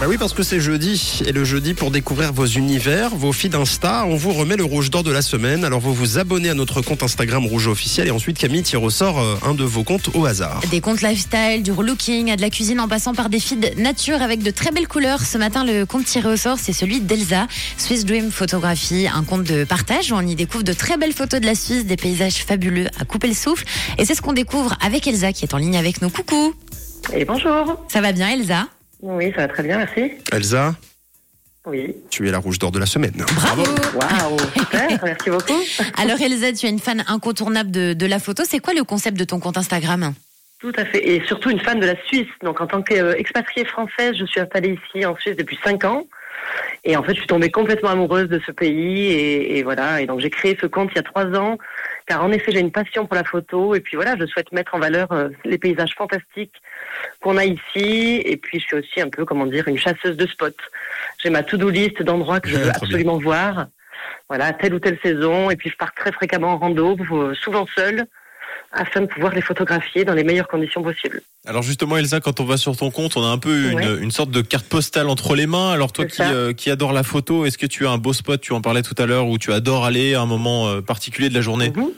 Bah oui, parce que c'est jeudi. Et le jeudi, pour découvrir vos univers, vos feeds Insta, on vous remet le rouge d'or de la semaine. Alors vous vous abonnez à notre compte Instagram Rouge Officiel et ensuite Camille tire au sort euh, un de vos comptes au hasard. Des comptes lifestyle, du relooking, à de la cuisine en passant par des feeds nature avec de très belles couleurs. Ce matin, le compte tiré au sort, c'est celui d'Elsa, Swiss Dream Photographie, un compte de partage où on y découvre de très belles photos de la Suisse, des paysages fabuleux à couper le souffle. Et c'est ce qu'on découvre avec Elsa qui est en ligne avec nous. Coucou Et bonjour. Ça va bien Elsa? Oui, ça va très bien, merci. Elsa, Oui. tu es la rouge d'or de la semaine. Bravo Waouh, super, merci beaucoup. Alors Elsa, tu es une fan incontournable de, de la photo. C'est quoi le concept de ton compte Instagram? Tout à fait. Et surtout une fan de la Suisse. Donc en tant qu'expatriée française, je suis installée ici en Suisse depuis 5 ans. Et en fait, je suis tombée complètement amoureuse de ce pays. Et, et voilà. Et donc j'ai créé ce compte il y a 3 ans. Car en effet, j'ai une passion pour la photo. Et puis voilà, je souhaite mettre en valeur euh, les paysages fantastiques qu'on a ici. Et puis je suis aussi un peu, comment dire, une chasseuse de spots. J'ai ma to-do list d'endroits que je veux bien. absolument voir. Voilà, telle ou telle saison. Et puis je pars très fréquemment en rando, euh, souvent seule, afin de pouvoir les photographier dans les meilleures conditions possibles. Alors justement, Elsa, quand on va sur ton compte, on a un peu une, Ouais. une sorte de carte postale entre les mains. Alors toi qui, euh, qui adore la photo, est-ce que tu as un beau spot, tu en parlais tout à l'heure, où tu adores aller à un moment euh, particulier de la journée? Mhm.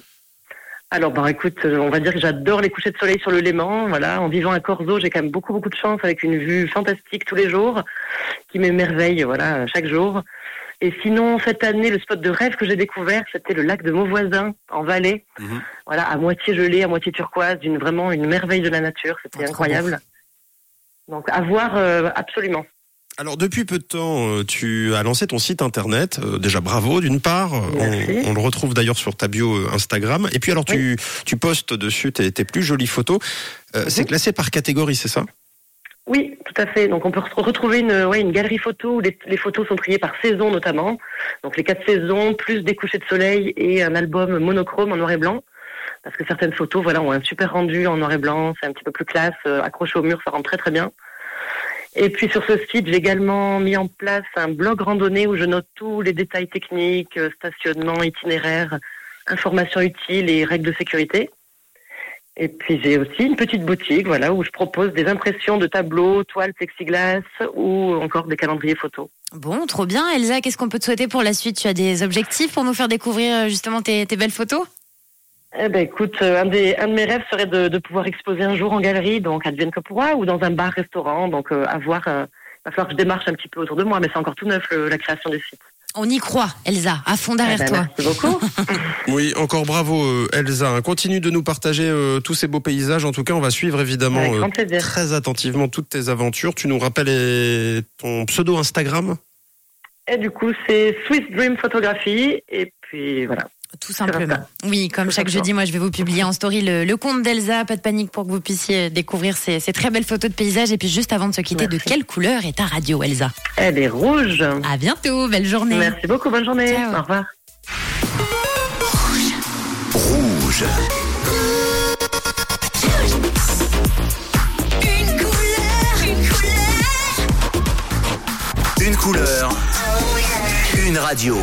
Alors, bah, écoute, euh, on va dire que j'adore les couchers de soleil sur le Léman. Voilà, en vivant à Corzo, j'ai quand même beaucoup, beaucoup de chance avec une vue fantastique tous les jours, qui m'émerveille, voilà, chaque jour. Et sinon, cette année, le spot de rêve que j'ai découvert, c'était le lac de Mauvoisin, en Valais. Mhm. Voilà, à moitié gelé, à moitié turquoise, d'une vraiment une merveille de la nature. C'était Oh, incroyable. Donc, à voir euh, absolument. Alors depuis peu de temps, euh, tu as lancé ton site internet. Euh, déjà bravo d'une part. Euh. On, on le retrouve d'ailleurs sur ta bio Instagram. Et puis alors tu, tu postes dessus tes, tes plus jolies photos. Euh, C'est Mhm. classé par catégorie, c'est ça? Oui, tout à fait. Donc on peut re- retrouver une, ouais, une galerie photo où les, les photos sont triées par saison notamment. Donc les quatre saisons, plus des couchers de soleil et un album monochrome en noir et blanc. Parce que certaines photos voilà, ont un super rendu en noir et blanc, c'est un petit peu plus classe, euh, accroché au mur, ça rend très très bien. Et puis sur ce site, j'ai également mis en place un blog randonnée où je note tous les détails techniques, euh, stationnement, itinéraire, informations utiles et règles de sécurité. Et puis j'ai aussi une petite boutique, voilà, où je propose des impressions de tableaux, toiles, plexiglas ou encore des calendriers photos. Bon, trop bien Elsa, qu'est-ce qu'on peut te souhaiter pour la suite? Tu as des objectifs pour nous faire découvrir euh, justement tes, tes belles photos? Eh ben écoute, euh, un, des, un de mes rêves serait de, de pouvoir exposer un jour en galerie, donc à Advienne que pourra, ou dans un bar-restaurant, donc euh, à voir. euh, il va falloir que je démarche un petit peu autour de moi, mais c'est encore tout neuf le- la création du site. On y croit Elsa, à fond Eh derrière ben, toi. merci beaucoup. Oui, encore bravo euh, Elsa. Continue de nous partager euh, tous ces beaux paysages. En tout cas, on va suivre évidemment euh, très attentivement toutes tes aventures. Tu nous rappelles ton pseudo Instagram? Et du coup, c'est Swiss Dream Photographie, et puis voilà. Tout simplement. Oui, comme chaque jeudi, moi je vais vous publier en story le, le compte d'Elsa. Pas de panique pour que vous puissiez découvrir ces, ces très belles photos de paysages. Et puis juste avant de se quitter, de quelle couleur est ta radio, Elsa? Elle est rouge. À bientôt, belle journée. Merci beaucoup, bonne journée. Ciao. Au revoir. Rouge. Une couleur, une couleur. Une couleur. Une radio.